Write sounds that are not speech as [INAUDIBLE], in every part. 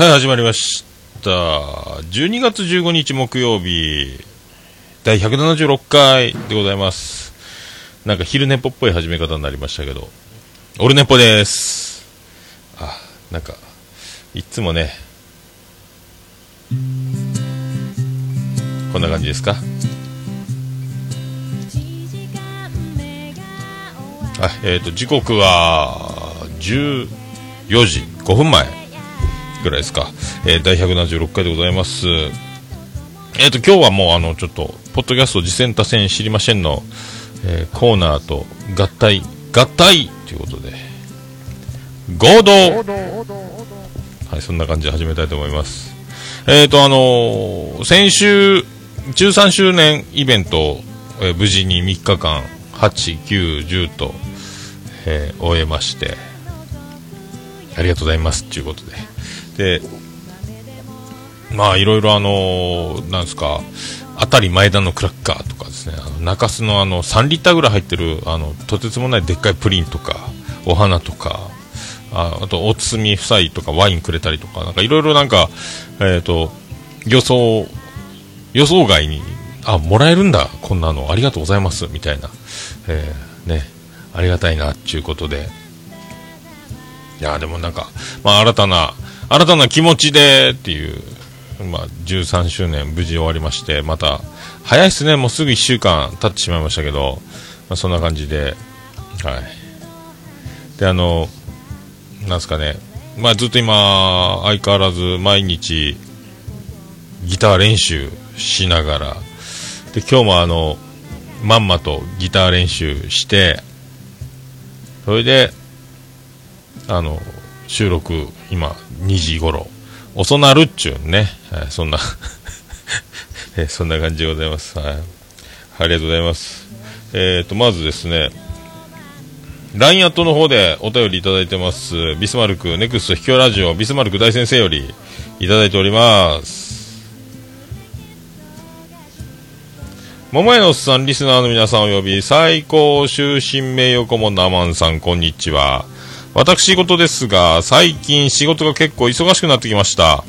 はい、始まりました。12月15日木曜日、第176回でございます。なんか昼寝ぽっぽい始め方になりましたけど、オルネポです。あ、なんか、いつもね、こんな感じですか？はい、えっ、と、時刻は、14時5分前ぐらいですか。えー第176回でございます。えっ、と、今日はもう、あの、ちょっと、ポッドキャスト次戦多戦知りませんの、えーコーナーと合体、合体ということで、合同はい、そんな感じで始めたいと思います。えっ、と、あのー先週、13周年イベント、えー無事に3日間、8、9、10と、えー終えまして、ありがとうございますっていうことで。で、まあ、いろいろあのなんですか、あたり前田のクラッカーとかですね、あの中洲のあの、3リッターぐらい入ってる、あの、とてつもないでっかいプリンとか、お花とか、ああと、おつみ夫妻とかワインくれたりとか、なんかいろいろなんか、えっ、と、予想、予想外に、あ、もらえるんだ、こんなの、ありがとうございます、みたいな、えーね、ありがたいな、っていうことで、いや、でもなんか、まあ、新たな、新たな気持ちでっていう、まあ、13周年無事終わりまして、また、早いっすね、もうすぐ1週間経ってしまいましたけど、まあ、そんな感じで、はい。で、あの、なんすかね、まあ、ずっと今、相変わらず毎日、ギター練習しながら、で、今日もあの、まんまとギター練習して、それで、あの、収録、今、2時頃、遅なるっちゅうね、はい、そんな、[LAUGHS] えそんな感じでございます。はい。ありがとうございます。えっ、と、まずですね、LINE アットの方でお便りいただいてます。ビスマルク、ネクスト秘境ラジオ、ビスマルク大先生よりいただいております。桃屋のおっさん、リスナーの皆さんおよび、最高終身名誉顧問のアマンさん、こんにちは。私事ですが、最近仕事が結構忙しくなってきました。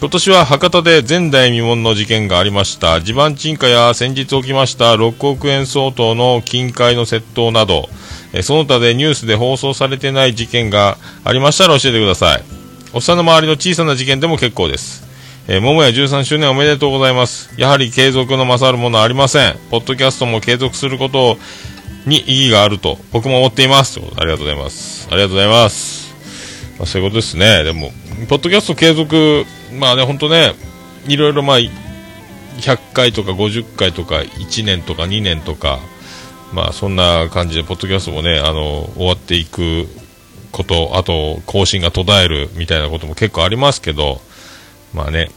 今年は博多で前代未聞の事件がありました。地盤沈下や先日起きました6億円相当の金塊の窃盗など、その他でニュースで放送されてない事件がありましたら教えてください。おっさんの周りの小さな事件でも結構です。えー、桃屋13周年おめでとうございます。やはり継続の勝るものはありません。ポッドキャストも継続することをに意義があると僕も思っています。ということでありがとうございます。ありがとうございます。まあ、そういうことですね。でも、ポッドキャスト継続、まあね、本当ね、いろいろまあ、100回とか50回とか1年とか2年とか、まあそんな感じで、ポッドキャストもね、あの、終わっていくこと、あと、更新が途絶えるみたいなことも結構ありますけど、まあね、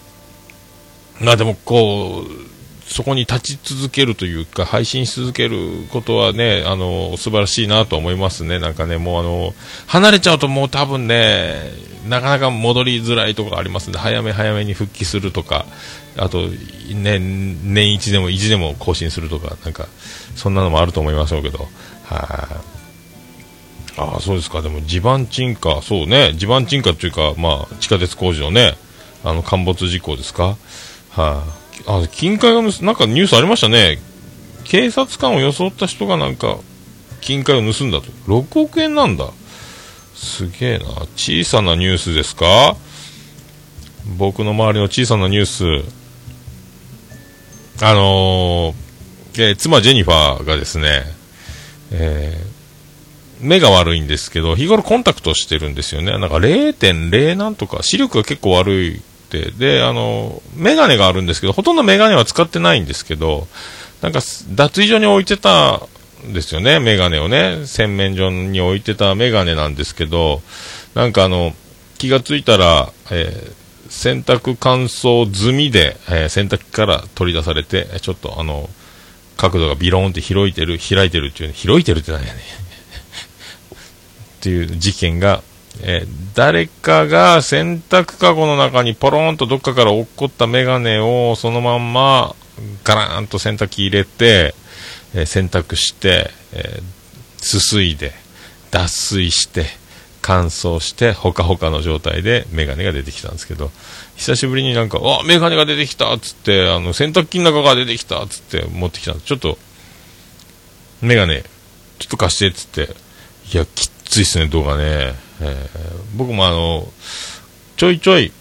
まあでもこう、そこに立ち続けるというか、配信し続けることはね、あの、素晴らしいなと思いますね。なんかね、もうあの、離れちゃうともう多分ね、なかなか戻りづらいところありますんで、早め早めに復帰するとか、あと、ね、年一でも一でも更新するとか、なんか、そんなのもあると思いましょうけど、はい、ああ、そうですか。でも地盤沈下、そうね、地盤沈下っていうか、まあ、地下鉄工事のね、あの、陥没事故ですか？はい、あ。あ金塊を盗なんかニュースありましたね。警察官を装った人がなんか、金塊を盗んだと。6億円なんだ。すげえな。小さなニュースですか？僕の周りの小さなニュース。あのーえー妻ジェニファーがですね、えー目が悪いんですけど、日頃コンタクトしてるんですよね。なんか0.0なんとか、視力が結構悪い。で、あの、メガネがあるんですけど、ほとんどメガネは使ってないんですけど、なんか脱衣所に置いてたんですよね、メガネをね。洗面所に置いてたメガネなんですけど、なんかあの、気がついたら、えー洗濯乾燥済みで、えー洗濯機から取り出されて、ちょっとあの、角度がビローンって開いてる、開いてるっていうね、開いてるって何やねん。[LAUGHS] っていう事件が、えー誰かが洗濯かごの中にポローンとどっかから落っこったメガネをそのまんまガラーンと洗濯機入れて、えー洗濯して、えーすすいで、脱水して、乾燥してほかほかの状態でメガネが出てきたんですけど久しぶりになんか「あメガネが出てきた」っつってあの洗濯機の中が出てきたっつって持ってきたんです。ちょっとメガネちょっと貸してっつって。いやきっついっすね動画ね、えー、僕もあのちょいちょい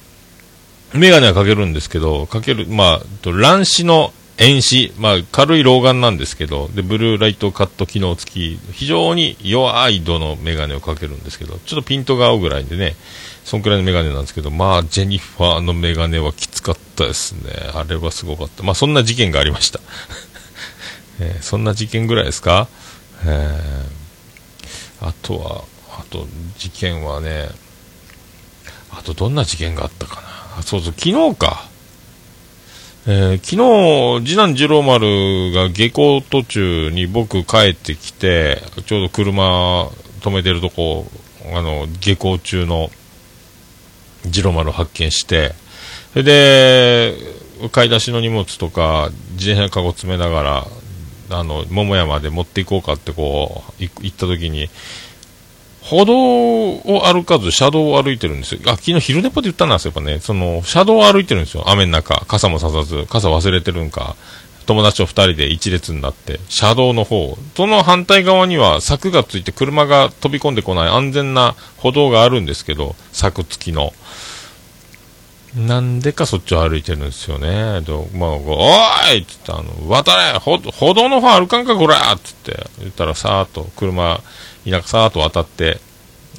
メガネはかけるんですけどかけるまあ乱視の遠視、まあ、軽い老眼なんですけどでブルーライトカット機能付き非常に弱い度のメガネをかけるんですけどちょっとピントが合うぐらいでねそんくらいのメガネなんですけどまあジェニファーのメガネはきつかったですね。あれはすごかった。まあそんな事件がありました、[LAUGHS] えー、そんな事件ぐらいですか、えー、あとはあと事件はねあとどんな事件があったかな。そうそう昨日か。えー、昨日、次男次郎丸が下校途中に僕帰ってきて、ちょうど車止めてるとこ、あの、下校中の次郎丸を発見して、それで、買い出しの荷物とか、自転車かご詰めながら、あの、桃山で持っていこうかってこう、行った時に、歩道を歩かず、車道を歩いてるんですよ。あ、昨日昼寝ぽで言ったんですよ、やっぱね。その、車道を歩いてるんですよ。雨の中。傘もささず、傘忘れてるんか。友達と二人で一列になって、車道の方、その反対側には柵がついて車が飛び込んでこない安全な歩道があるんですけど、柵付きの。なんでかそっちを歩いてるんですよね。とまあ、おーいっつって、あの、渡れ歩道の方歩かんかこれっつって言ったらさーっと車、田舎さーと渡って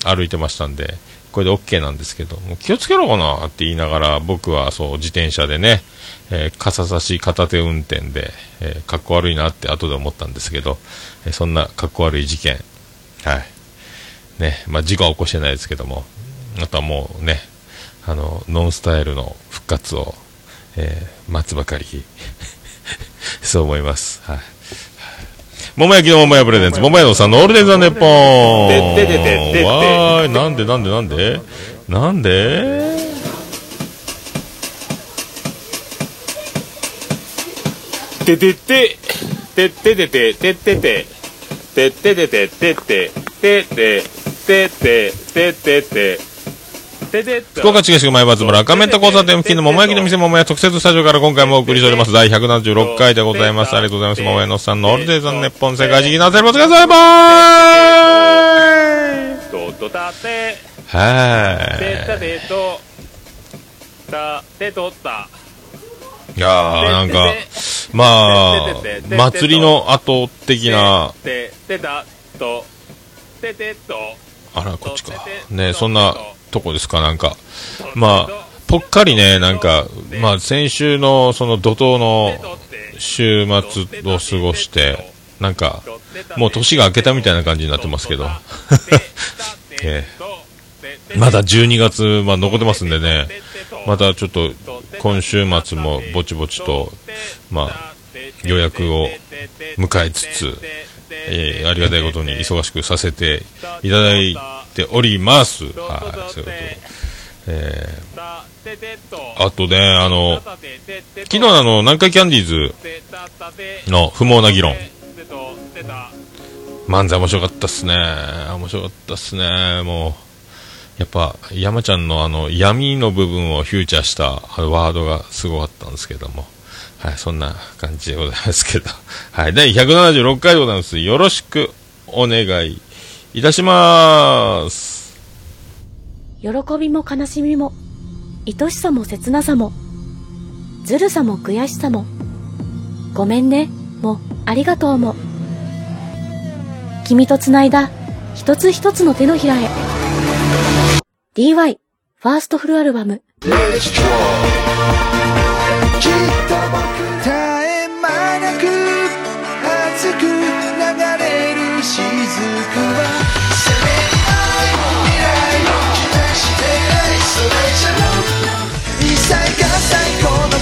歩いてましたんで、これで OK なんですけど、もう気をつけろかなって言いながら、僕はそう、自転車でね、えー、傘差し片手運転で、えー、かっこ悪いなって後で思ったんですけど、えー、そんなかっこ悪い事件、はい。ね、まあ、事故は起こしてないですけども、あとはもうね、あの、ノンスタイルの復活を、えー、待つばかり、[LAUGHS] そう思います。はい。桃焼きの桃屋プレゼンツ、桃屋のさんのオールデンザネッポン。でででででわーい、なんでなんでなんで？なんで？ててて、てててて、ててて、てててて、ててて、ててて、ててて、福岡市東区前松村赤メンタ交差点付近の桃焼きの店桃屋特設スタジオから今回もお送りしております。第176回でございます。ありがとうございます。桃屋のさんのオールデイザンネッポン世界一なせるもつがさいばーいはいやーなんかまあ祭りの後的なあらこっちかねそんなとこですか、なんか。まあ、ぽっかりね、なんか、まあ、先週のその怒涛の週末を過ごして、なんか、もう年が明けたみたいな感じになってますけど。[LAUGHS] えー、まだ12月、まあ、残ってますんでね、またちょっと、今週末もぼちぼちと、まあ、予約を迎えつつ、えー、ありがたいことに忙しくさせていただいております。はい、そういうことえー、あとね、あの、昨日あの、南海キャンディーズの不毛な議論。漫才面白かったっすね。面白かったっすね。もう、やっぱ、山ちゃんのあの、闇の部分をフューチャーしたワードがすごかったんですけども。はい、そんな感じでございますけど。[LAUGHS] はい、第176回でございます。よろしくお願いいたします。喜びも悲しみも、愛しさも切なさも、ずるさも悔しさも、ごめんね、もありがとうも。君と繋いだ一つ一つの手のひらへ。DY ファーストフルアルバム。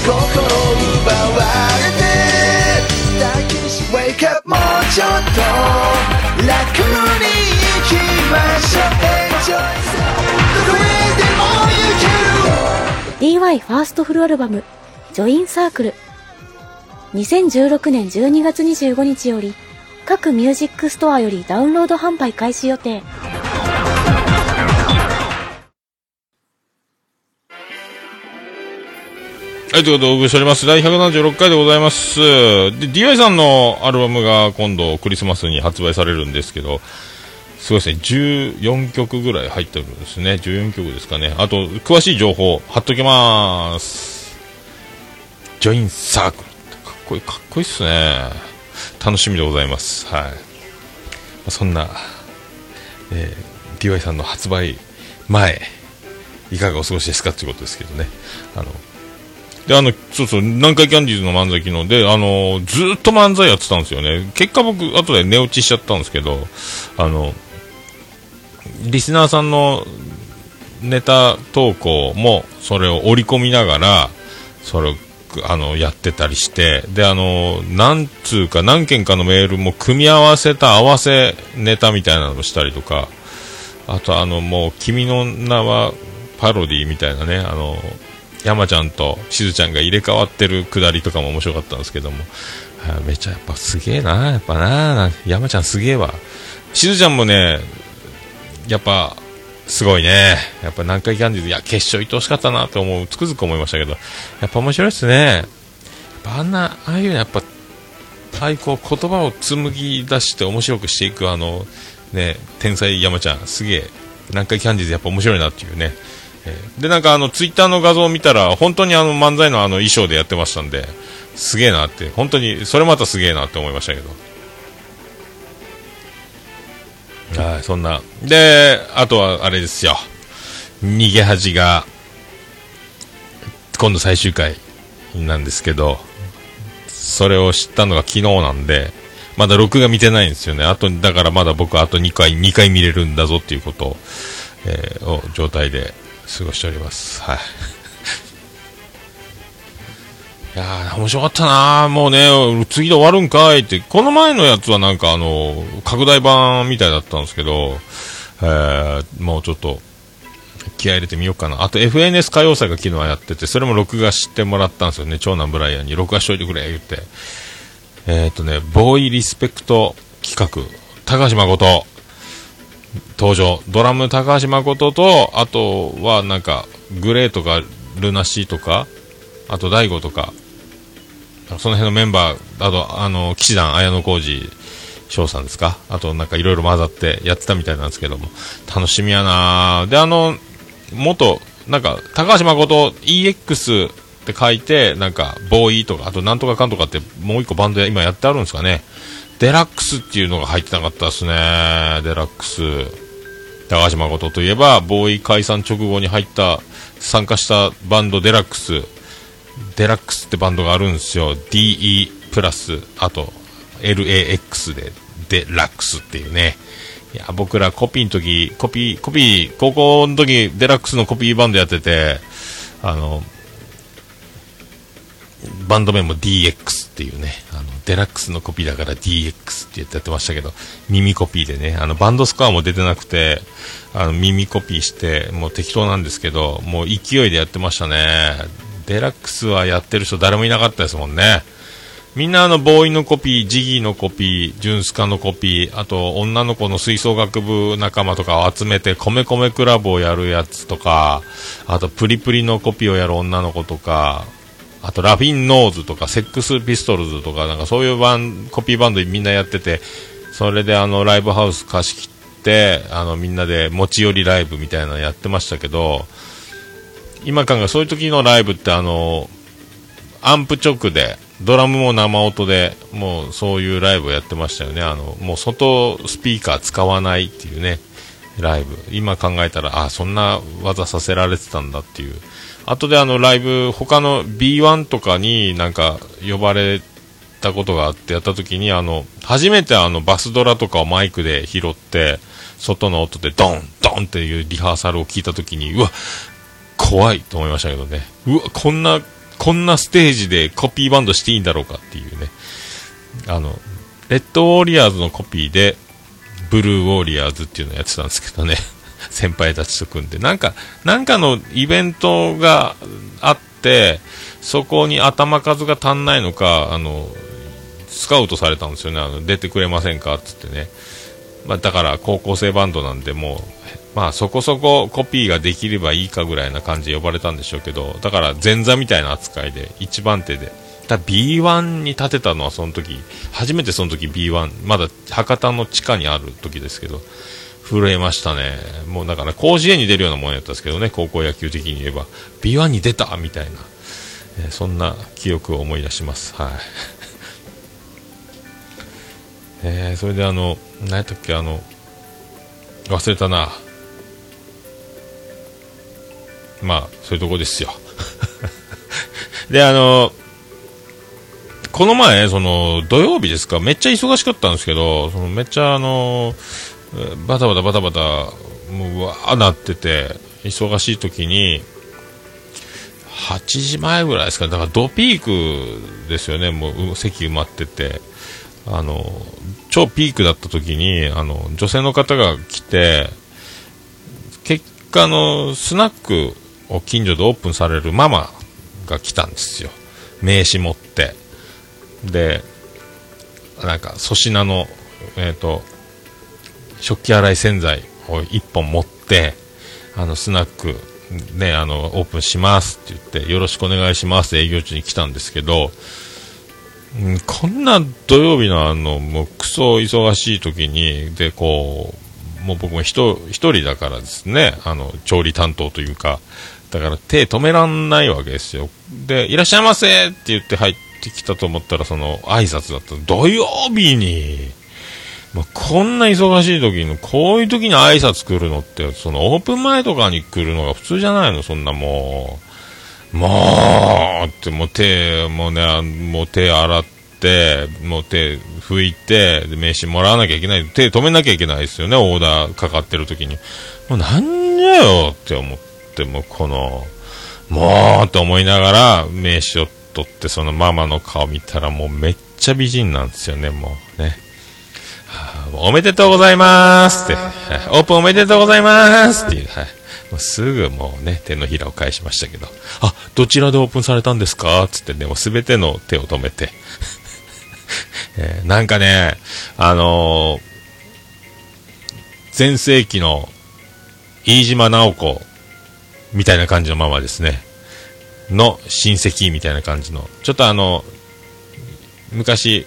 心奪われてもうちょっと楽に行きましょう。DY ファーストフルアルバムジョインサークル。2016年12月25日より各ミュージックストアよりダウンロード販売開始予定。はい、ということでお送りしております。第176回でございます。で、DY さんのアルバムが今度クリスマスに発売されるんですけど、すごいですね、14曲ぐらい入ってるんですね。14曲ですかね。あと、詳しい情報、貼っときます。ジョインサークル。かっこいい、かっこいいっすね。楽しみでございます。はい。そんな、えー、DY さんの発売前、いかがお過ごしですかということですけどね。あの、で、あの、そうそう、南海キャンディーズの漫才昨日で、あの、ずっと漫才やってたんですよね。結果僕、後で寝落ちしちゃったんですけど、あの、リスナーさんのネタ投稿も、それを織り込みながら、それを、あの、やってたりして、で、あの、なんつうか、何件かのメールも組み合わせた合わせネタみたいなのをしたりとか、あと、あの、もう、君の名はパロディみたいなね、あの、山ちゃんとしずちゃんが入れ替わってるくだりとかも面白かったんですけども、あめちゃやっぱすげえな、やっぱな、山ちゃんすげえわ。しずちゃんもね、やっぱ、すごいね。やっぱ南海キャンディーズ、いや、決勝行ってほしかったなと思う、つくづく思いましたけど、やっぱ面白いですね。あんな、ああいうやっぱ、ああいう言葉を紡ぎ出して面白くしていくあの、ね、天才山ちゃん、すげえ、南海キャンディーズやっぱ面白いなっていうね。えーで、なんかあの、ツイッターの画像を見たら、本当にあの、漫才のあの、衣装でやってましたんで、すげえなって、本当に、それまたすげえなって思いましたけど。はい、そんな。で、あとはあれですよ。逃げ恥が、今度最終回なんですけど、それを知ったのが昨日なんで、まだ録画見てないんですよね。あと、だからまだ僕あと2回、2回見れるんだぞっていうことを、えーを状態で過ごしております。はい。いやー、面白かったなーもうね、次で終わるんかいって、この前のやつはなんかあの、拡大版みたいだったんですけど、えー、もうちょっと、気合入れてみようかな。あと FNS 歌謡祭が昨日はやってて、それも録画してもらったんですよね。長男ブライアンに録画しといてくれ、言って。えっ、とね、ボーイリスペクト企画、高橋誠、登場。ドラム高橋誠と、あとはなんか、グレーとか、ルナシーとか、あと大悟とか、その辺のメンバー、あと、あの、騎士団綾小路翔さんですか？あとなんかいろいろ混ざってやってたみたいなんですけども、楽しみやなで、あの、元、なんか、高橋誠 EX って書いて、なんか、ボーイとか、あとなんとかかんとかって、もう一個バンドや今やってあるんですかね？デラックスっていうのが入ってなかったですね。デラックス。高橋誠といえば、ボーイ解散直後に入った、参加したバンドデラックス。デラックスってバンドがあるんですよ。DE プラス、あと、LAX で、デラックスっていうね。いや、僕らコピーの時、コピー、コピー、高校の時、デラックスのコピーバンドやってて、あの、バンド名も DX っていうね、あの、デラックスのコピーだから DX って言ってやってましたけど、耳コピーでね、あの、バンドスコアも出てなくて、あの、耳コピーして、もう適当なんですけど、もう勢いでやってましたね。デラックスはやってる人誰もいなかったですもんね。みんなあの、ボーイのコピー、ジギーのコピー、ジュンスカのコピー、あと、女の子の吹奏楽部仲間とかを集めて、米米クラブをやるやつとか、あと、プリプリのコピーをやる女の子とか、あと、ラフィンノーズとか、セックスピストルズとか、なんかそういうバン、コピーバンドみんなやってて、それであの、ライブハウス貸し切って、あの、みんなで持ち寄りライブみたいなのやってましたけど、今考えそういう時のライブってあの、アンプ直で、ドラムも生音で、もうそういうライブをやってましたよね。あの、もう外スピーカー使わないっていうね、ライブ。今考えたら、あ、そんな技させられてたんだっていう。後であのライブ、他の B1 とかになんか呼ばれたことがあってやった時に、あの、初めてあのバスドラとかをマイクで拾って、外の音でドン、ドンっていうリハーサルを聞いた時に、うわ、怖いと思いましたけどね。うわ、こんな、こんなステージでコピーバンドしていいんだろうかっていうね。あの、レッドウォーリアーズのコピーで、ブルーウォーリアーズっていうのをやってたんですけどね。[LAUGHS] 先輩たちと組んで。なんか、なんかのイベントがあって、そこに頭数が足んないのか、あの、スカウトされたんですよね。あの、出てくれませんかっつってね。まあ、だから高校生バンドなんで、もう、まあそこそこコピーができればいいかぐらいな感じで呼ばれたんでしょうけど、だから前座みたいな扱いで、一番手で。だ B1 に立てたのはその時、初めてその時 B1、まだ博多の地下にある時ですけど、震えましたね。もうだから甲子園に出るようなもんやったんですけどね、高校野球的に言えば。B1 に出たみたいな、えー、そんな記憶を思い出します。はい。[LAUGHS] えー、それであの、何やったっけ、あの、忘れたな。まあ、そういうとこですよ。[LAUGHS] で、あの、この前、その、土曜日ですか、めっちゃ忙しかったんですけど、そのめっちゃあの、バタバタバタバタ、もうわーなってて、忙しい時に、8時前ぐらいですか、だからドピークですよね、もう席埋まってて、あの、超ピークだった時に、あの、女性の方が来て、結果のスナック近所でオープンされるママが来たんですよ。名刺持って。で、なんか粗品の、えっ、ー、と、食器洗い洗剤を1本持って、あの、スナック、ね、あの、オープンしますって言って、よろしくお願いしますって営業中に来たんですけど、ん、こんな土曜日のあの、もうクソ忙しい時に、で、こう、もう僕も一人だからですね、あの、調理担当というか、だから手止めらんないわけですよ。で、いらっしゃいませって言って入ってきたと思ったら、その、挨拶だった。土曜日に、まあ、こんな忙しい時に、こういう時に挨拶来るのって、そのオープン前とかに来るのが普通じゃないの、そんなもう。もう、ってもう手、もうね、もう手洗って、もう手拭いて、で名刺もらわなきゃいけない。手止めなきゃいけないですよね、オーダーかかってる時に。もうなんじゃよって思って、もうこの、もうって思いながら名刺を取って、そのママの顔見たらもうめっちゃ美人なんですよね、もうね。おめでとうございますって、オープンおめでとうございますっていう、はい。もうすぐもうね、手のひらを返しましたけど、あ、どちらでオープンされたんですかつってね、もうすべての手を止めて、[LAUGHS] えー、なんかね、あのー、前世紀の飯島直子みたいな感じのままですね、の親戚みたいな感じの、ちょっとあの、昔、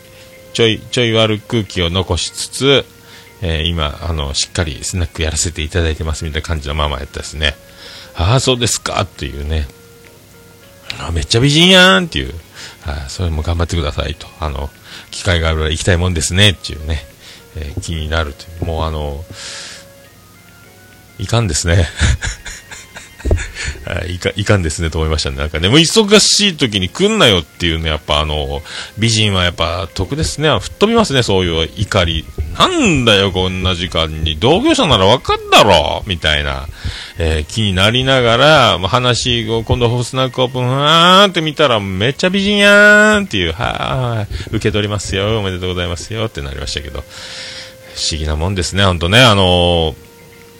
ちょい、ちょい悪空気を残しつつ、えー、今、あの、しっかりスナックやらせていただいてますみたいな感じのママやったですね。ああ、そうですかっていうね。あめっちゃ美人やんっていう。あそれも頑張ってくださいと。あの、機会があるら行きたいもんですねっていうね。えー、気になるという。もうあの、いかんですね。[LAUGHS] [LAUGHS] いか、いかんですねと思いましたね。なんかね、もう忙しい時に来んなよっていうね、やっぱあの、美人はやっぱ得ですね。吹っ飛びますね、そういう怒り。なんだよ、こんな時間に。同業者ならわかんだろみたいな、えー、気になりながら、まあ、話を今度ホスナックオープン、はーんって見たらめっちゃ美人やーんっていう、はー受け取りますよ、おめでとうございますよってなりましたけど。不思議なもんですね、ほんとね。あの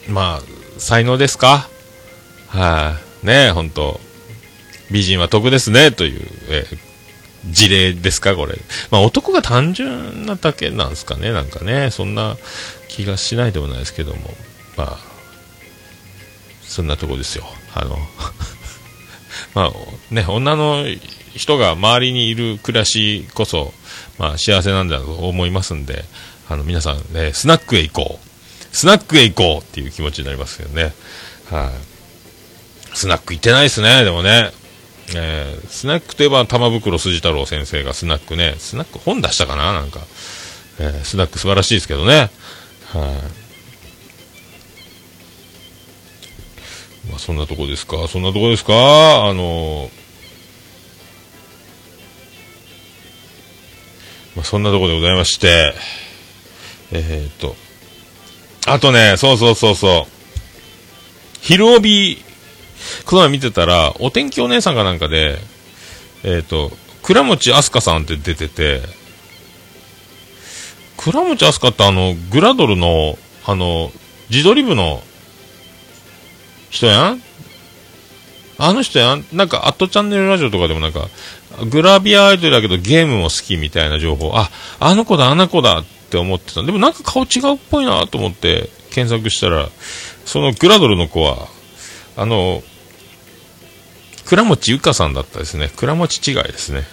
ー、まあ、才能ですか？はい、ね本当美人は得ですね、という、えー、事例ですか、これ。まあ、男が単純なだけなんですかね、なんかね、そんな気がしないでもないですけども、まあ、そんなとこですよ。あの、[LAUGHS] まあ、ね、女の人が周りにいる暮らしこそ、まあ、幸せなんだと思いますんで、あの、皆さんね、スナックへ行こう。スナックへ行こうっていう気持ちになりますよね。はい、あ、スナック行ってないですね、でもね。えー、スナックといえば玉袋筋太郎先生がスナックね、スナック本出したかななんか。えー、スナック素晴らしいですけどね。はい、まあ、そんなとこですか？そんなとこですか？あのまあ、そんなとこでございまして、えー、っと、あとね、そうそうそうそう、昼帯この前見てたら、お天気お姉さんかなんかで、えっ、ー、と、倉持飛鳥さんって出てて、倉持飛鳥ってあの、グラドルの、あの、自撮り部の人やん？あの人やん？なんか、アットチャンネルラジオとかでもなんか、グラビアアイドルだけどゲームも好きみたいな情報、あ、あの子だ、あの子だって思ってた。でもなんか顔違うっぽいなと思って、検索したら、そのグラドルの子は、あの、倉持ゆかさんだったですね。倉持違いですね。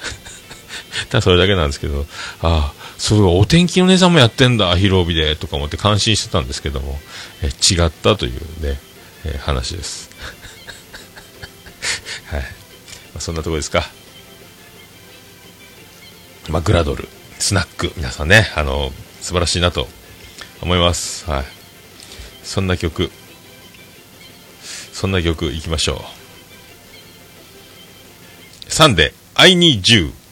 [LAUGHS] ただそれだけなんですけど、ああ、そうお天気の姉さんもやってんだ、広帯で、とか思って感心してたんですけども、え違ったというね、え話です。[LAUGHS] はい。まあ、そんなとこですか。まあ、グラドル、スナック、皆さんね、あの、素晴らしいなと思います。はい。そんな曲、そんな曲いきましょう。サンデー、I need you.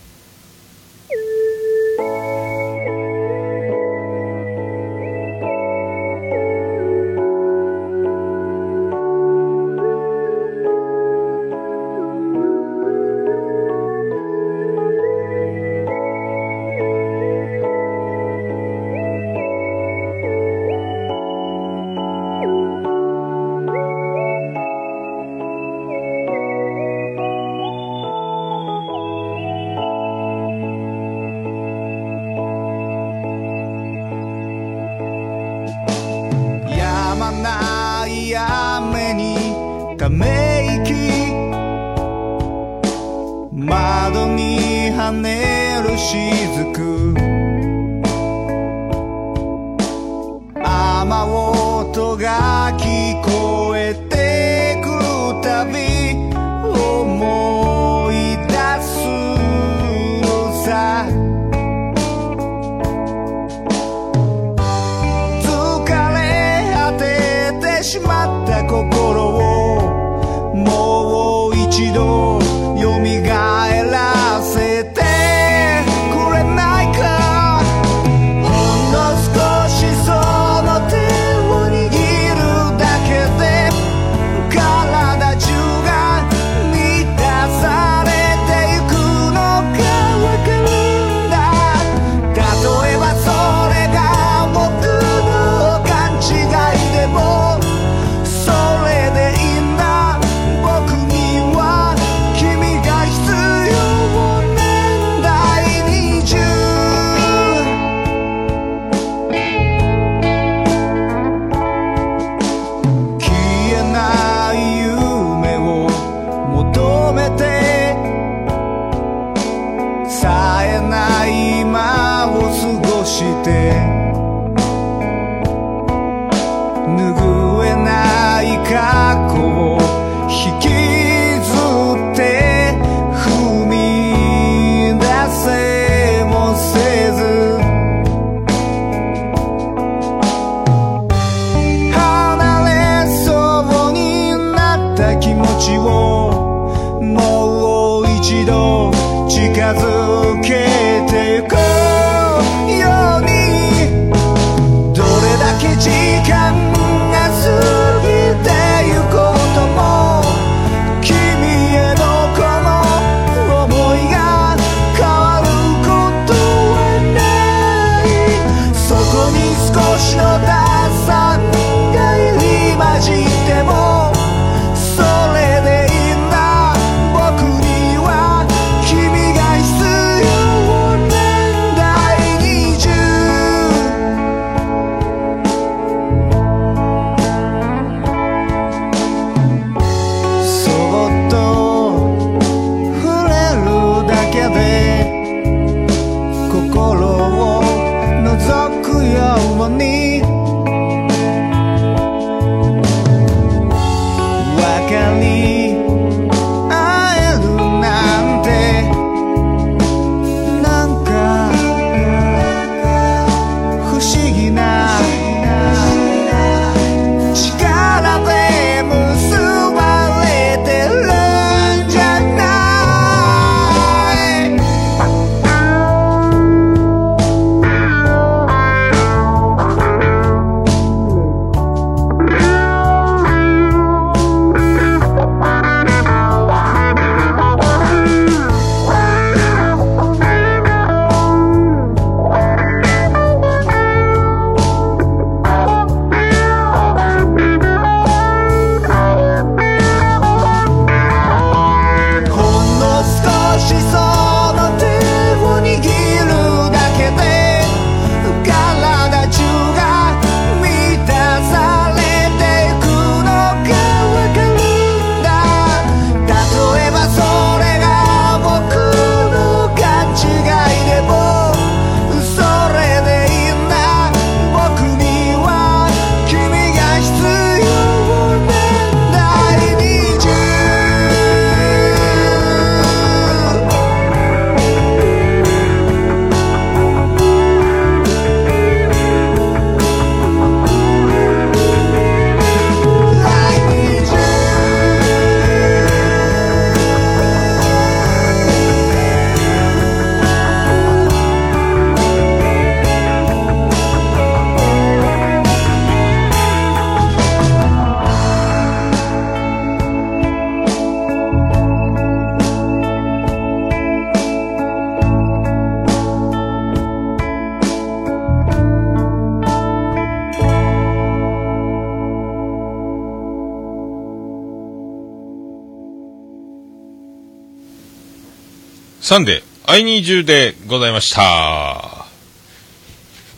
Sunday, I need you でございました。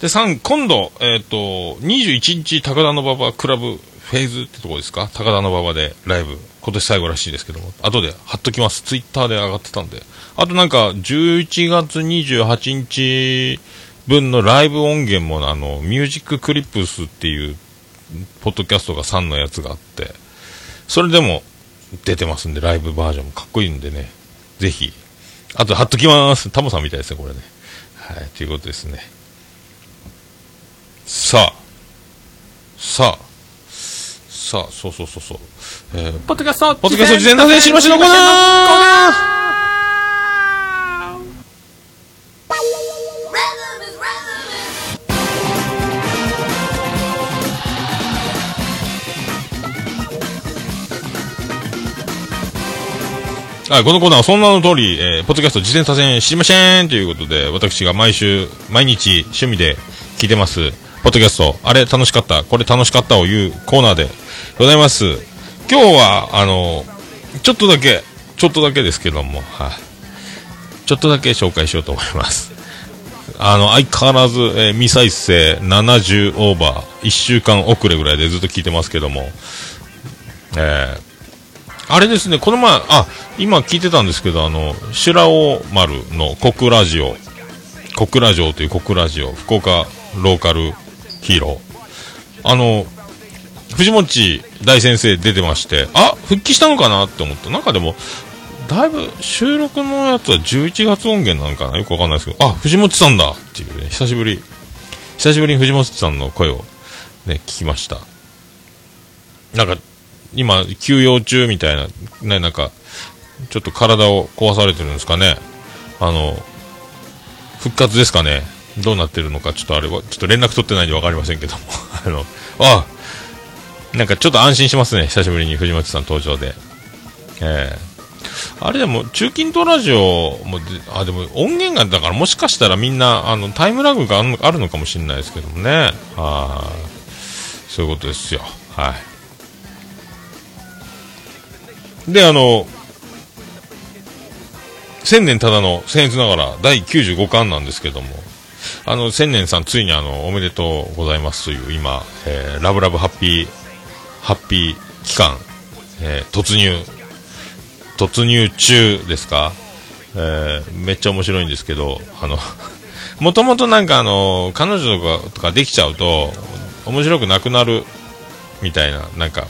で、3、今度、えっ、と、21日、高田の馬場クラブフェーズってとこですか？高田の馬場でライブ、今年最後らしいですけども、後で貼っときます。ツイッターで上がってたんで。あとなんか、11月28日分のライブ音源も、あの、ミュージッククリップスっていう、ポッドキャストが3のやつがあって、それでも出てますんで、ライブバージョンもかっこいいんでね、ぜひ、あと貼っときます。タモさんみたいですね、これね。はい、ということですね。さあ、さあ、さあ、そうそうそうそう。えー、ポッドキャストポッドキャスト事前達成しましのコーナーはい、このコーナーはそんなの通り、えー、ポッドキャスト事前させん知りませんということで、私が毎週、毎日、趣味で聞いてます、ポッドキャスト、あれ楽しかった、これ楽しかったを言うコーナーでございます。今日は、あの、ちょっとだけ、ちょっとだけですけども、はい、ちょっとだけ紹介しようと思います。あの、相変わらず、えー未再生70オーバー、1週間遅れぐらいでずっと聞いてますけども、えーあれですね、この前、あ、今聞いてたんですけど、あの、白尾丸の小倉ジオ、小倉城という小倉ジオ、福岡ローカルヒーロー。あの、藤本大先生出てまして、あ、復帰したのかなって思った。なんかでも、だいぶ収録のやつは11月音源なのかな？よくわかんないですけど、あ、藤本さんだっていうね、久しぶり、久しぶりに藤本さんの声をね、聞きました。なんか、今、休養中みたいな、ね、なんか、ちょっと体を壊されてるんですかね。あの、復活ですかね。どうなってるのか、ちょっとあれは、ちょっと連絡取ってないんでわかりませんけども。[LAUGHS] あの、あなんかちょっと安心しますね。久しぶりに藤本さん登場で。ええあれでも、中近東ラジオも、あ、でも音源が、だからもしかしたらみんな、あの、タイムラグがあるのかもしれないですけどもね。はい。そういうことですよ。はい。で、あの、千年ただの僭越ながら第95巻なんですけども、あの、千年さんついにあの、おめでとうございますという今、えーラブラブハッピー、ハッピー期間、えー突入、突入中ですか？えーめっちゃ面白いんですけど、あの、[LAUGHS] もともとなんかあの、彼女とかとかできちゃうと、面白くなくなる、みたいな、なんか、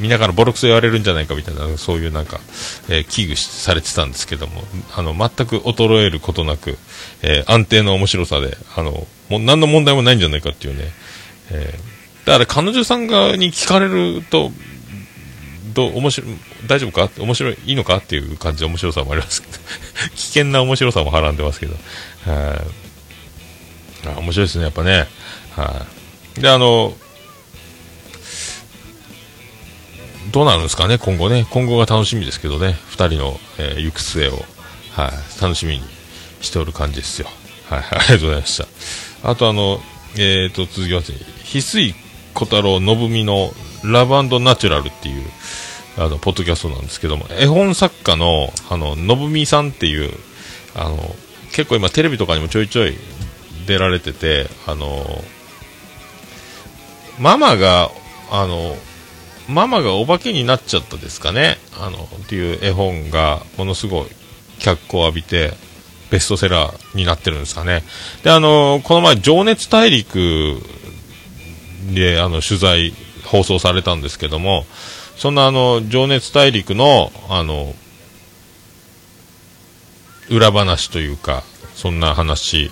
みんなからボロクソ言われるんじゃないかみたいな、そういうなんか、えー危惧されてたんですけども、あの、全く衰えることなく、えー安定の面白さで、あの、もう何の問題もないんじゃないかっていうね、えーだから彼女さん側に聞かれると、どう、面白、大丈夫か？面白い、いいのか？っていう感じで面白さもありますけど、[LAUGHS] 危険な面白さもはらんでますけど、はいあ面白いですね、やっぱね。はい。で、あの、どうなるんですかね、今後ね。今後が楽しみですけどね。二人の、えー行く末を、はい、楽しみにしておる感じですよ。はい、[LAUGHS] ありがとうございました。あとあの、えーと、続きますね。翡翠小太郎信美のラブナチュラルっていう、あの、ポッドキャストなんですけども、絵本作家の、あの、信美さんっていう、あの、結構今テレビとかにもちょいちょい出られてて、あの、ママが、あの、ママがお化けになっちゃったですかね。あの、っていう絵本がものすごい脚光を浴びて、ベストセラーになってるんですかね。で、あの、この前、情熱大陸で、あの、取材、放送されたんですけども、そんなあの、情熱大陸の、あの、裏話というか、そんな話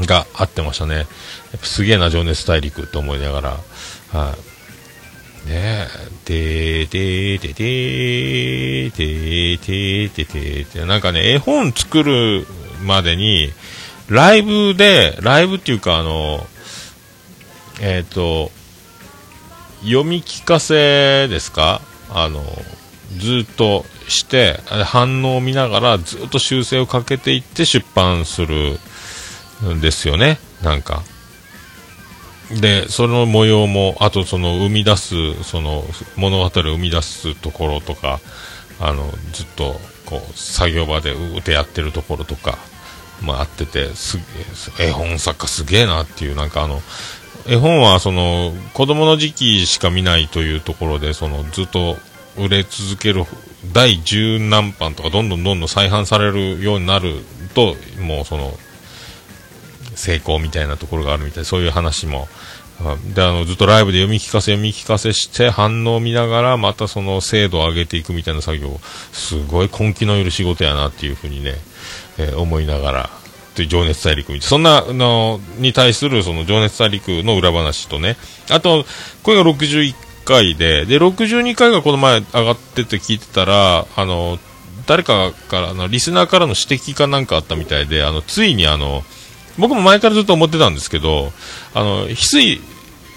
があってましたね。やっぱすげえな、情熱大陸と思いながら、はい、ね。え、でーでーでーでーでーでーでーで。なんかね、絵本作るまでに、ライブで、ライブっていうか、あの、えっ、ー、と、読み聞かせですか？あの、ずっとして、反応を見ながらずっと修正をかけていって出版するんですよね、なんか。で、その模様も、あとその生み出す、その物語を生み出すところとか、あの、ずっとこう、作業場でうてやってるところとか、まあ、あってて、す絵本作家すげえなっていう、なんかあの、絵本はその、子供の時期しか見ないというところで、その、ずっと売れ続ける第十何版とかどんどんどんどん再販されるようになると、もうその、成功みたいなところがあるみたい。そういう話も。で、あの、ずっとライブで読み聞かせ、読み聞かせして反応を見ながら、またその精度を上げていくみたいな作業、すごい根気のいる仕事やなっていうふうにね、えー、思いながら、という情熱大陸、そんなのに対するその情熱大陸の裏話とね、あと、これが61回で、で、62回がこの前上がってて聞いてたら、あの、誰かからの、リスナーからの指摘かなんかあったみたいで、あの、ついにあの、僕も前からずっと思ってたんですけど、あの、翡翠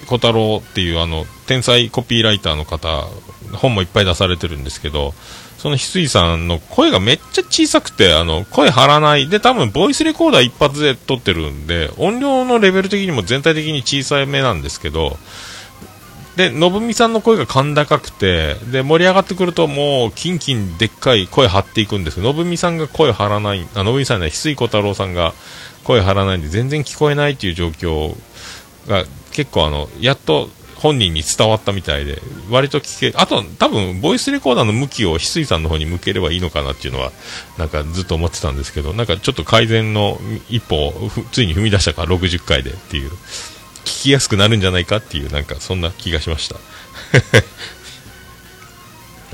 小太郎っていうあの、天才コピーライターの方、本もいっぱい出されてるんですけど、その翡翠さんの声がめっちゃ小さくて、あの、声張らない。で、多分、ボイスレコーダー一発で撮ってるんで、音量のレベル的にも全体的に小さいめなんですけど、で、のぶみさんの声が甲高くて、で、盛り上がってくるともう、キンキンでっかい声張っていくんですけど、のぶみさんが声張らない、あ、のぶみさんね、翡翠小太郎さんが声張らないんで、全然聞こえないっていう状況が、結構あの、やっと本人に伝わったみたいで、割と聞け、あと多分、ボイスレコーダーの向きを翡翠さんの方に向ければいいのかなっていうのは、なんかずっと思ってたんですけど、なんかちょっと改善の一歩をついに踏み出したか60回でっていう、聞きやすくなるんじゃないかっていう、なんかそんな気がしました。[LAUGHS]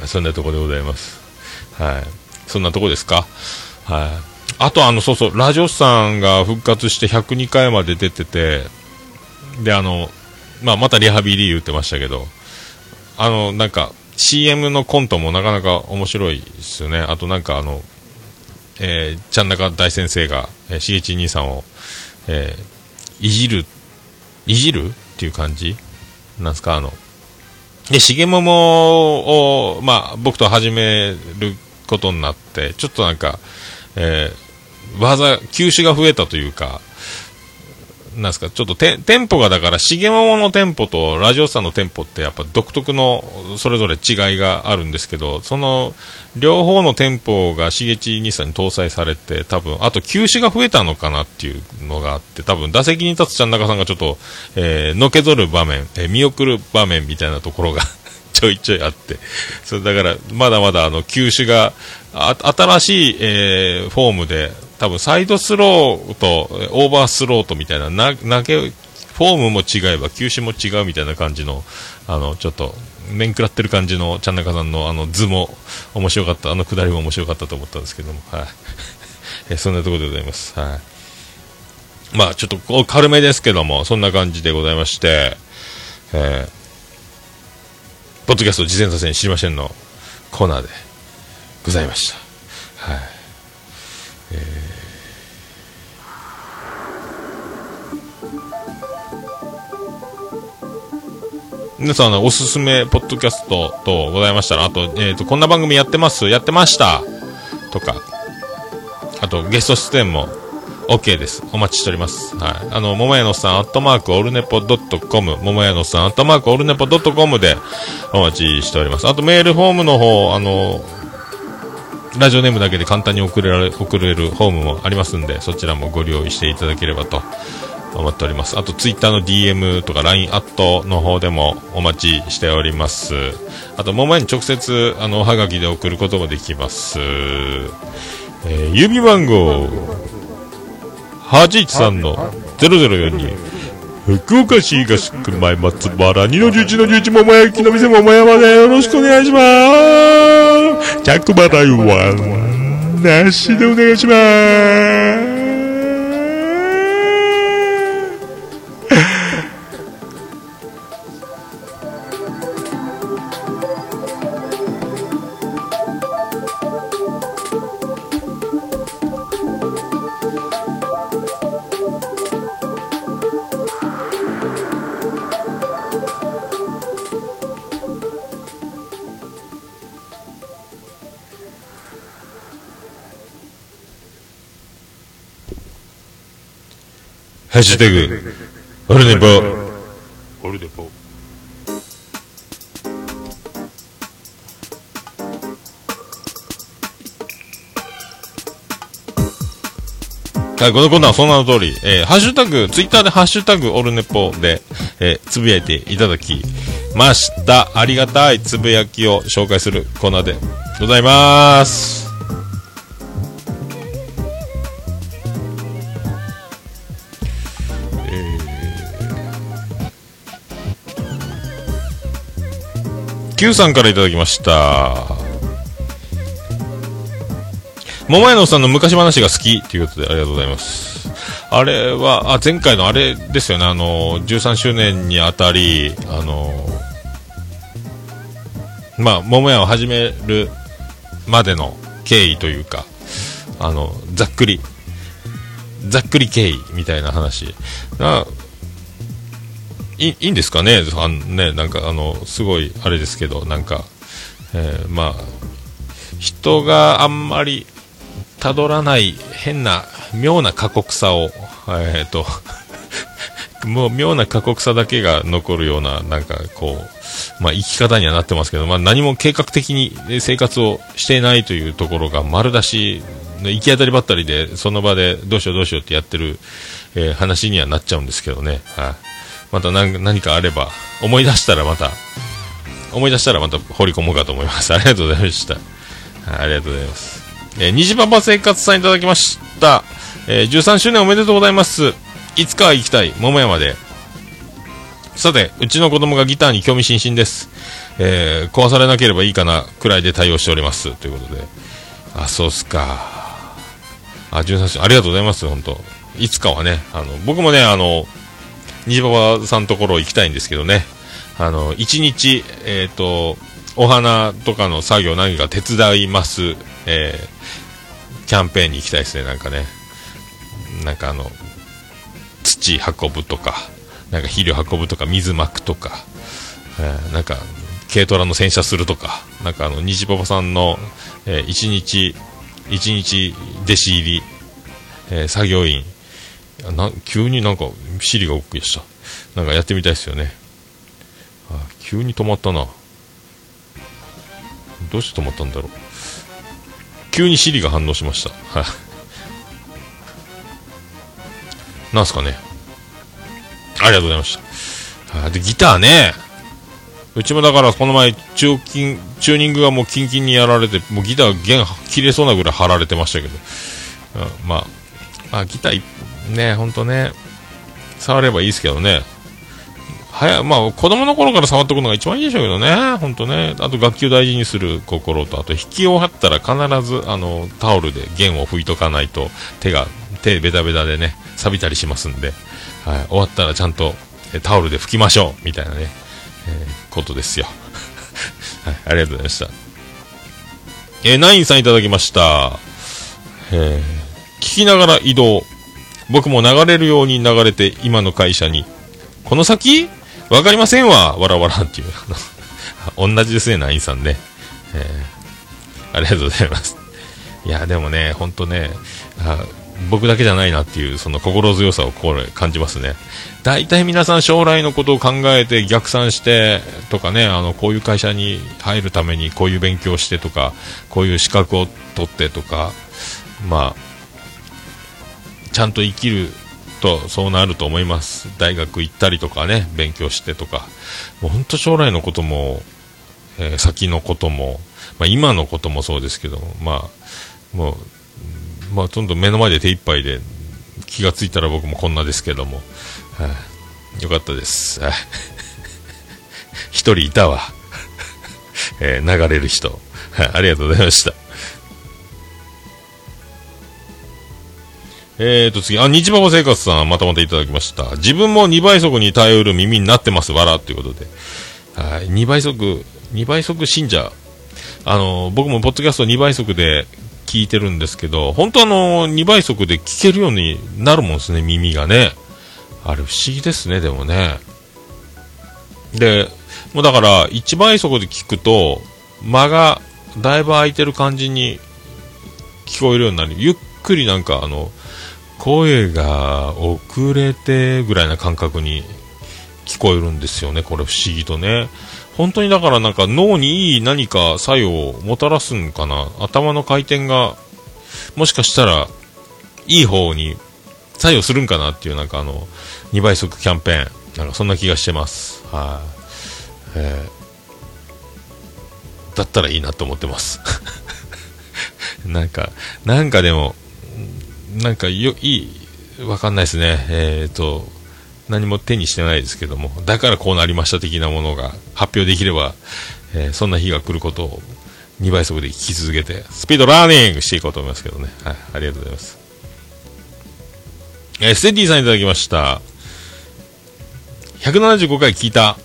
そんなとこでございます。はい。そんなとこですか？はい。あとあの、そうそう、ラジオさんが復活して102回まで出てて、で、あの、まあ、またリハビリ言ってましたけど、あの、なんか、CM のコントもなかなか面白いですよね。あとなんかあの、えー、ちゃん中大先生が、えー、しげち兄さんを、えー、いじる、いじるっていう感じ？なんすか、あの、で、しげももを、まあ、僕と始めることになって、ちょっとなんか、えー、技、球種が増えたというか、なんすか、ちょっとテンポがだから、重桃のテンポとラジオさんのテンポってやっぱ独特のそれぞれ違いがあるんですけど、その両方のテンポがしげち兄さんに搭載されて、多分、あと球種が増えたのかなっていうのがあって、多分打席に立つちゃん中さんがちょっと、えー、のけぞる場面、えー、見送る場面みたいなところが [LAUGHS] ちょいちょいあって、それだから、まだまだあの、球種が、あ新しい、えー、フォームで、多分サイドスローとオーバースローとみたいなな投げフォームも違えば球種も違うみたいな感じのあのちょっと面食らってる感じのちゃんなかさんのあの図も面白かったあのくだりも面白かったと思ったんですけども、はい。[LAUGHS] えそんなところでございます、はい、まあちょっと軽めですけどもそんな感じでございまして、えー、ポッドキャスト事前撮影知りませんのコーナーでございました。はい、えー皆さんのおすすめポッドキャストとございましたら、あと、えっ、ー、と、こんな番組やってますやってましたとか、あと、ゲスト出演も OK です。お待ちしております。はい。あの、ももやのさん、アットマーク、オルネポドットコム、ももやのさん、アットマーク、オルネポドットコムでお待ちしております。あと、メールフォームの方、あの、ラジオネームだけで簡単に送れられ送れるフォームもありますんで、そちらもご利用していただければと思っております。あと、ツイッターの DM とか LINE アットの方でもお待ちしております。あと、もう前に直接、あの、おはがきで送ることもできます。えー、指番号、813の0042。福岡市東区前松原2の11の11桃焼きの店桃山でよろしくお願いします着払いはなしでお願いしますハッシュタグ、オルネポ。オルネポ。はい、このコーナーはそんなの通り、えー、ハッシュタグ、ツイッターでハッシュタグオルネポで、えー、つぶやいていただきました。ありがたいつぶやきを紹介するコーナーでございます。Q さんからいただきました。桃屋のさんの昔話が好きということでありがとうございます。あれは、あ、前回のあれですよね、あの、13周年にあたり、あの、まあ、桃屋を始めるまでの経緯というか、あの、ざっくり、ざっくり経緯みたいな話。いいんですかね？あのね、なんかあの、すごいあれですけど、なんか、えー、まあ、人があんまり辿らない変な妙な過酷さを、えっ、ー、と [LAUGHS] もう妙な過酷さだけが残るような、なんかこう、まあ生き方にはなってますけど、まあ何も計画的に生活をしていないというところが丸出し、行き当たりばったりで、その場でどうしようどうしようってやってる、えー、話にはなっちゃうんですけどね。はい、また何何かあれば、思い出したらまた、思い出したらまた掘り込もうかと思います。ありがとうございました。ありがとうございます。えー、虹パパ生活さんいただきました。えー、13周年おめでとうございます。いつかは行きたい、桃山で。さて、うちの子供がギターに興味津々です。えー、壊されなければいいかな、くらいで対応しております。ということで。あ、そうっすか。あ、13周年、ありがとうございます、本当いつかはね、あの、僕もね、あの、虹パパさんのところ行きたいんですけどね。あの、一日、えっ、ー、と、お花とかの作業何か手伝います、えー、キャンペーンに行きたいですね、なんかね。なんかあの、土運ぶとか、なんか肥料運ぶとか、水まくとか、えー、なんか、軽トラの洗車するとか、なんかあの、虹パパさんの、えー、一日、一日弟子入り、えー、作業員、な急になんか、尻が動きした。なんかやってみたいですよね。あ急に止まったな。どうして止まったんだろう。急に Siri が反応しました。は。いなんすかね。ありがとうございました。でギターね。うちもだからこの前チューチューニングがもうキンキンにやられてもうギター弦切れそうなぐらい貼られてましたけど、うん、まああギターねほんとね触ればいいですけどね早まあ、子供の頃から触っておくのが一番いいでしょうけどね、本当ね。あと楽器を大事にする心と、あと引き終わったら必ず、あの、タオルで弦を拭いとかないと、手が、手ベタベタでね、錆びたりしますんで、はい、終わったらちゃんと、タオルで拭きましょうみたいなね、えー、ことですよ。[LAUGHS] はい、ありがとうございました。えー、ナインさんいただきました。えー、聞きながら移動。僕も流れるように流れて今の会社に。この先？わかりませんわ、わらわらっていう。[LAUGHS] 同じですね、ナインさんね。えー、ありがとうございます。いや、でもね、ほんとね、僕だけじゃないなっていう、その心強さをこれ感じますね。大体皆さん将来のことを考えて逆算してとかね、あの、こういう会社に入るためにこういう勉強してとか、こういう資格を取ってとか、まあ、ちゃんと生きるとそうなると思います。大学行ったりとかね勉強してとか。もう本当将来のことも、えー、先のことも、まあ、今のこともそうですけどまあもうまあどんどん目の前で手一杯で気がついたら僕もこんなですけども、はあ、よかったです。一人いたわ、えー、流れる人、ありがとうございました。えーと次、あ、日馬場生活さん、またまたいただきました。自分も2倍速に頼る耳になってます、わら、ということで。はい、2倍速、2倍速信者。あの、僕もポッドキャスト2倍速で聞いてるんですけど、本当あの、2倍速で聞けるようになるもんですね、耳がね。あれ不思議ですね、でもね。で、もうだから、1倍速で聞くと、間がだいぶ空いてる感じに聞こえるようになる。ゆっくりなんかあの、声が遅れてぐらいな感覚に聞こえるんですよね、これ不思議とね。本当にだからなんか脳にいい何か作用をもたらすんかな。頭の回転が、もしかしたら、いい方に作用するんかなっていうなんかあの2倍速キャンペーン。なんかそんな気がしてます。はい、えー、だったらいいなと思ってます。[LAUGHS] なんかなんかでもなんかよいいわかんないですねえっ、ー、と何も手にしてないですけどもだからこうなりました的なものが発表できれば、えー、そんな日が来ることを2倍速で聞き続けてスピードラーニングしていこうと思いますけどねはいありがとうございますえー、ステディさんいただきました。175回聞いた。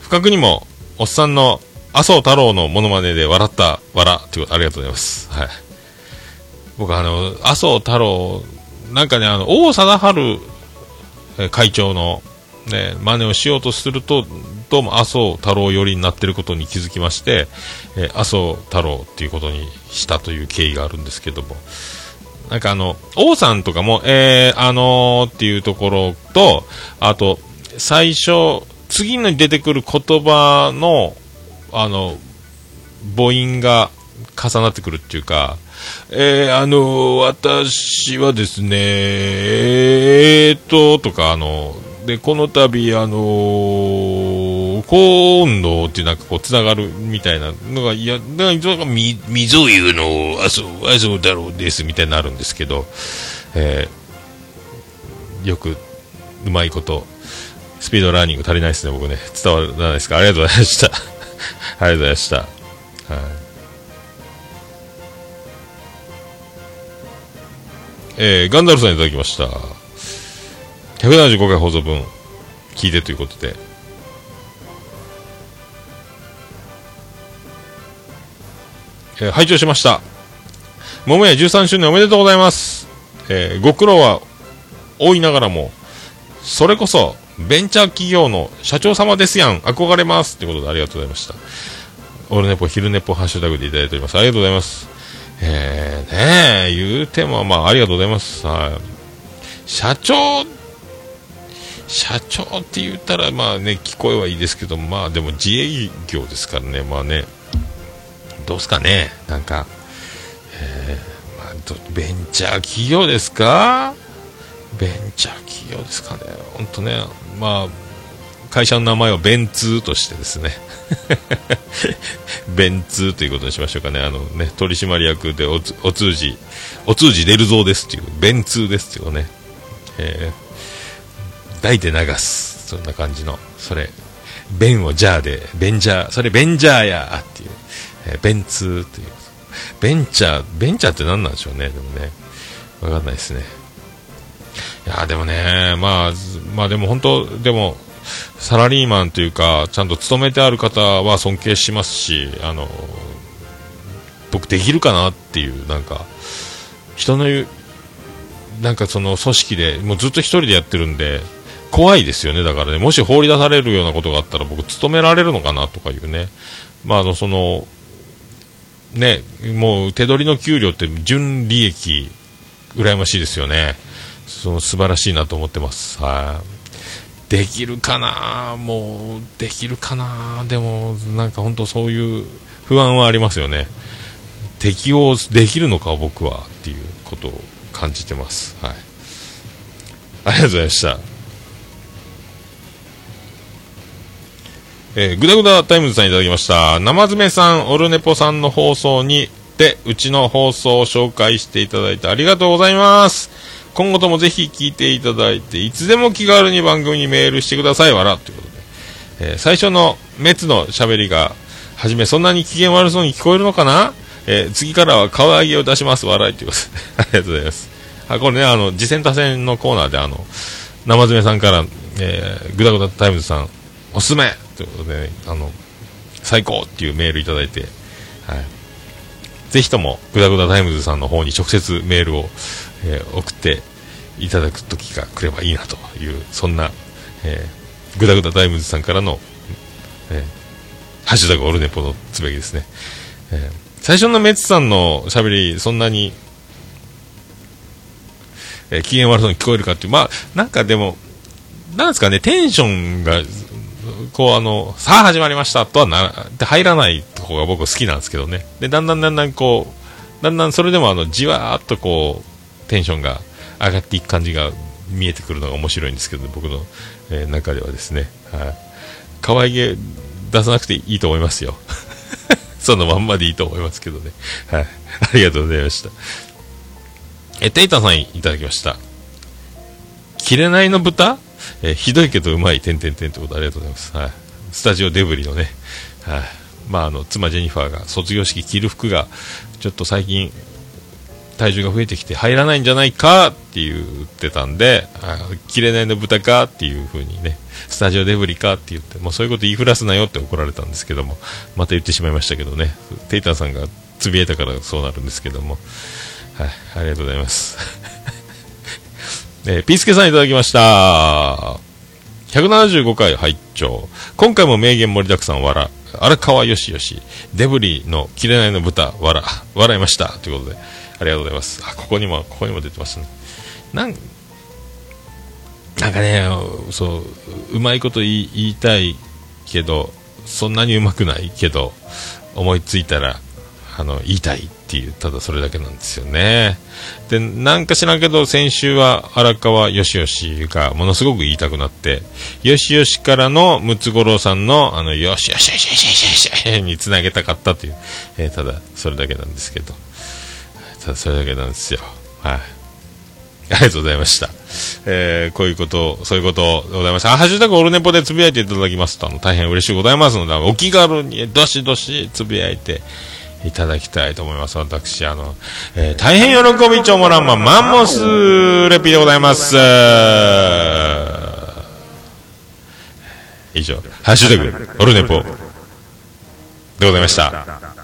不覚にも、おっさんの麻生太郎のモノマネで笑った、笑、ということありがとうございます。はい。僕あの、麻生太郎、なんかね、あの、王貞治会長の、ね、真似をしようとすると、どうも麻生太郎寄りになってることに気づきまして、えー、麻生太郎っていうことにしたという経緯があるんですけども、なんかあの、王さんとかも、えー、あのー、っていうところと、あと、最初、次に出てくる言葉の、あの、母音が重なってくるっていうか、えー、あの私はですね、えーと、とか、あの、で、この度、あの高温度っていうなんかこう、つながるみたいなのが、いや、なんか、み、水を言うの、あそう、あそうだろうです、みたいになるんですけど、えー、よく、うまいこと、スピードラーニング足りないですね、僕ね。伝わらないですか？ありがとうございました。[LAUGHS] ありがとうございました。はい。えー、ガンダルさんいただきました。175回放送分、聞いてということで。えー、拝聴しました。桃屋13周年おめでとうございます。えー、ご苦労は多いながらも、それこそ、ベンチャー企業の社長様ですやん。憧れます。ということでありがとうございました。オールネポ、昼ネポ、ハッシュタグでいただいております。ありがとうございます。えー、ねえ、言うても、まあ、ありがとうございます。はい。社長、社長って言ったら、まあね、聞こえはいいですけど、まあでも自営業ですからね、まあね、どうすかね、なんか、えー、まあ、ベンチャー企業ですか？ベンチャー企業ですかね、本当ね、まあ、会社の名前をベンツーとしてですね。[LAUGHS] ベンツーということにしましょうかね、あのね、取締役でお通じ、お通じ出るぞですっていう、ベンツーですっていうね、えー、抱いて流す、そんな感じの、それ、ベンをジャーで、ベンジャー、それベンジャーやっていう、えー、ベンツーという、ベンチャー、ベンチャーって何なんでしょうね、でもね、わかんないですね。いやでもね、まあ、まあでも本当、でも、サラリーマンというか、ちゃんと勤めてある方は尊敬しますし、あの、僕できるかなっていう、なんか、人の言う、なんかその組織で、もうずっと一人でやってるんで、怖いですよね、だからね、もし放り出されるようなことがあったら僕、勤められるのかなとかいうね、まあ、あの、その、ね、もう手取りの給料って純利益、羨ましいですよね。その素晴らしいなと思ってます。はい。できるかな？もう、できるかな？でも、なんか本当そういう不安はありますよね。適応できるのか、僕は、っていうことを感じてます。はい。ありがとうございました。えー、ぐだぐだタイムズさんいただきました。生詰めさん、オルネポさんの放送にて、うちの放送を紹介していただいてありがとうございます。今後ともぜひ聞いていただいて、いつでも気軽に番組にメールしてください、わら。ということで。えー、最初のメツの喋りが、はじめそんなに機嫌悪そうに聞こえるのかな？えー、次からは可愛げを出します、笑いということで。[LAUGHS] ありがとうございます。あ、これね、あの、次戦多戦のコーナーで、あの、生詰めさんから、えー、ぐだぐだタイムズさん、おすすめということで、ね、あの、最高っていうメールいただいて、はい。ぜひとも、ぐだぐだタイムズさんの方に直接メールを、えー、送っていただく時が来ればいいなという、そんな、えー、ぐだぐだタイムズさんからの、えー、ハッシュタグオルネポのつぶやきですね。えー最初のメッツさんの喋り、そんなに、えー、機嫌悪そうに聞こえるかっていう、まあ、なんかでも、なんですかね、テンションが、こうあの、さあ始まりましたとはな、で入らないとこが僕好きなんですけどね。で、だんだんだんだんこう、だんだんそれでもあの、じわーっとこう、テンションが上がっていく感じが見えてくるのが面白いんですけど、僕の、えー中ではですね、はい。可愛げ出さなくていいと思いますよ。[LAUGHS] そのまんまでいいと思いますけどね。はい。ありがとうございました。え、テイタさんいただきました。切れないの豚？えーひどいけどうまい、てんてんてんってことありがとうございます。はい。スタジオデブリのね、はい。まあ、あの、妻ジェニファーが卒業式着る服が、ちょっと最近、体重が増えてきて入らないんじゃないかって言ってたんで、あ切れないの豚かっていう風にね、スタジオデブリかって言って、もうそういうこと言いふらすなよって怒られたんですけども、また言ってしまいましたけどね、テイターさんがつぶやいたからそうなるんですけども、はい、ありがとうございます。[LAUGHS] えーピースケさんいただきました。175回拝聴。今回も名言盛りだくさん笑。荒川よしよし。デブリの切れないの豚笑。笑いました。ということで。ありがとうございます。あここにもここにも出てますね。なんなんかねそううまいこと言い言いたいけどそんなにうまくないけど思いついたらあの言いたいっていうただそれだけなんですよね。でなんか知らんけど先週は荒川よしよしがものすごく言いたくなってよしよしからのムツゴロウさんのあのよしよしよしよしよしよしにつなげたかったという、えーただそれだけなんですけど。ただそれだけなんですよはいありがとうございました。えー、こういうこと、そういうことでございました。あ、ハッシュタグオルネポでつぶやいていただきますと、あの、大変嬉しいございますので、お気軽に、どしどしつぶやいていただきたいと思います。私、あの、えー大変喜びちょもらんま、マンモスレピでございます。以上、ハッシュタグオルネポでございました。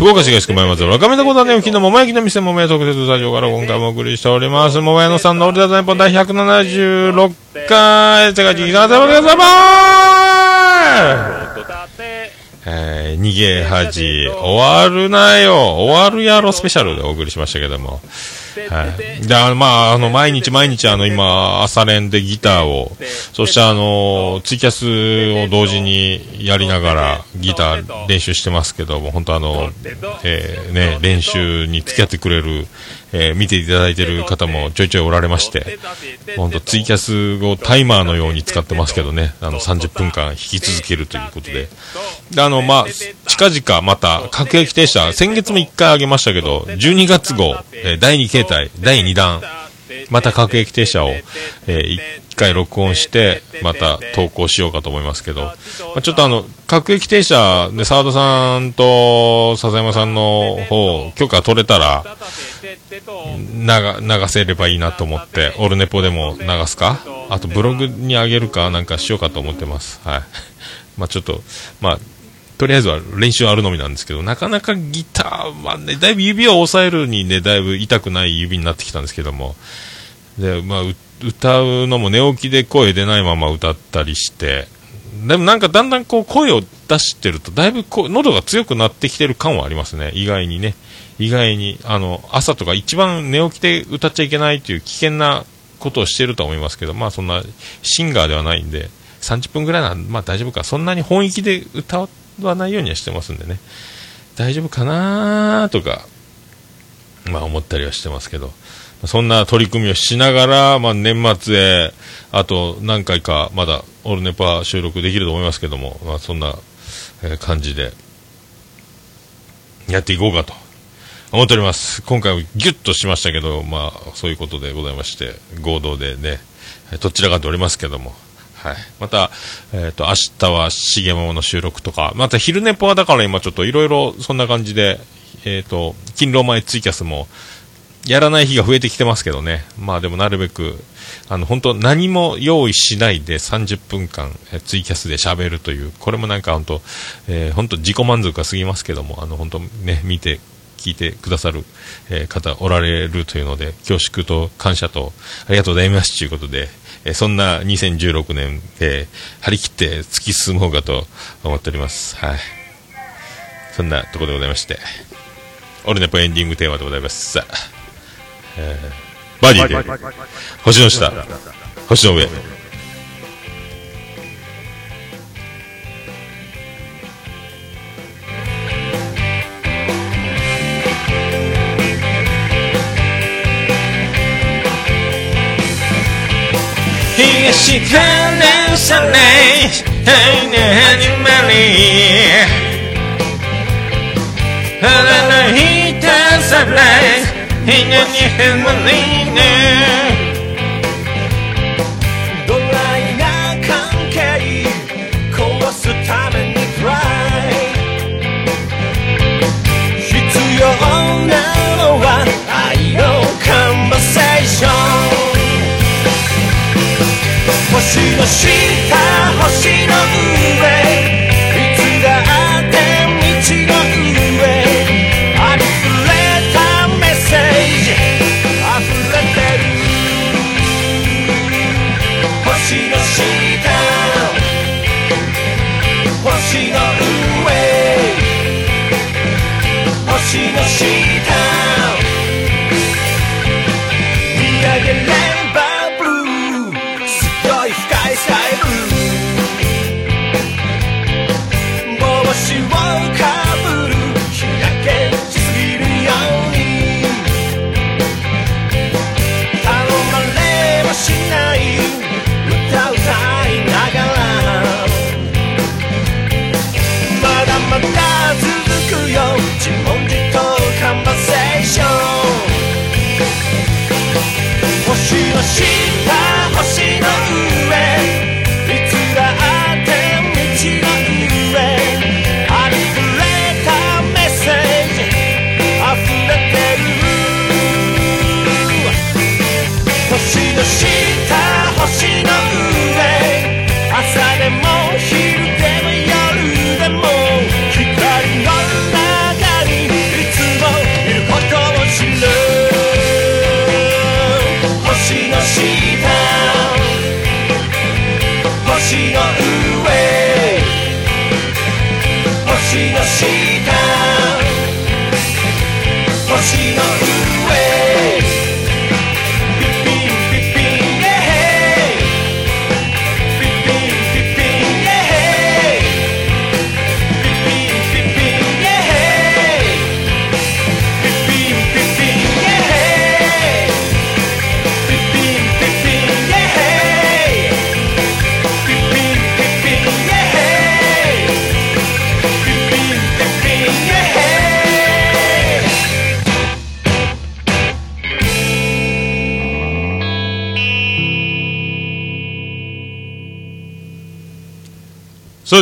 福岡市東区前松原亀田小種付近の桃焼きの店桃屋特設スタジオから今回もお送りしております。桃屋のさんのオリダザネポン第176回、世界一さん様皆様とたてえー、逃げ恥、終わるなよ、終わるやろスペシャルでお送りしましたけども。はい。で、あの、まあ、あの、毎日毎日、あの、今、朝練でギターを、そしてあの、ツイキャスを同時にやりながら、ギター練習してますけども、本当あの、えーね、練習に付き合ってくれる、えー見ていただいてる方もちょいちょいおられまして、本当ツイキャスをタイマーのように使ってますけどね、あの、30分間弾き続けるということで、で、あの、まあ、近々また、各駅停車、先月も1回あげましたけど、12月号、えー第2形態、第2弾、また各駅停車を、えー、1回録音して、また投稿しようかと思いますけど、まあ、ちょっとあの、各駅停車で沢田さんと笹山さんの方、許可取れたら、流せればいいなと思って、オルネポでも流すか？あとブログに上げるか？なんかしようかと思ってます。はい。[LAUGHS] まあちょっと、まあ、とりあえずは練習あるのみなんですけど、なかなかギターはね、だいぶ指を押さえるにね、だいぶ痛くない指になってきたんですけども、で、まあ、歌うのも寝起きで声出ないまま歌ったりして、でもなんかだんだんこう声を出してると、だいぶこう喉が強くなってきてる感はありますね、意外にね。意外に、あの、朝とか一番寝起きで歌っちゃいけないという危険なことをしてるとは思いますけど、まあそんなシンガーではないんで、30分ぐらいなら、まあ大丈夫か。そんなに本域で歌わないようにはしてますんでね。大丈夫かなとか、まあ思ったりはしてますけど、そんな取り組みをしながら、まあ年末へ、あと何回かまだオルネパー収録できると思いますけども、まあそんな、え感じで、やっていこうかと思っております。今回はギュッとしましたけど、まあ、そういうことでございまして、合同でね、どちらかっておりますけども。はい。また、えっ、と、明日は重桃の収録とか、また昼寝ぽはだから今ちょっといろいろそんな感じで、えっ、と、勤労前ツイキャスも、やらない日が増えてきてますけどね。まあでもなるべく、あの、本当何も用意しないで30分間、えツイキャスで喋るという、これもなんか本当、えー、本当自己満足が過ぎますけども、あの、本当ね、見て、聞いてくださる、えー方おられるというので、恐縮と感謝とありがとうございますということで、えーそんな2016年で張り切って突き進もうかと思っております。はい。そんなところでございまして、オルネポエンディングテーマでございます。さあ、えーバディで、星の下、星の上。東からされ、愛の始まり。腹のひたさら、ひなにへまりね。ドライな関係壊すために try 必要なのは愛のカンバセーション星の下星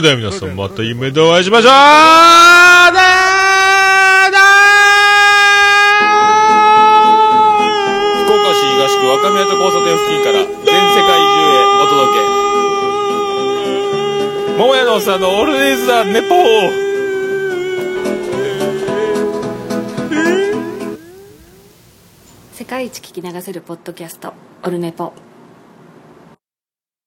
れでは皆さんまた夢でお会いしましょう福岡市東区若宮と交差点付近から全世界中へお届け。桃屋のおっさんのオールデイズ・ザ・ネポー世界一聞き流せるポッドキャストオルネポ。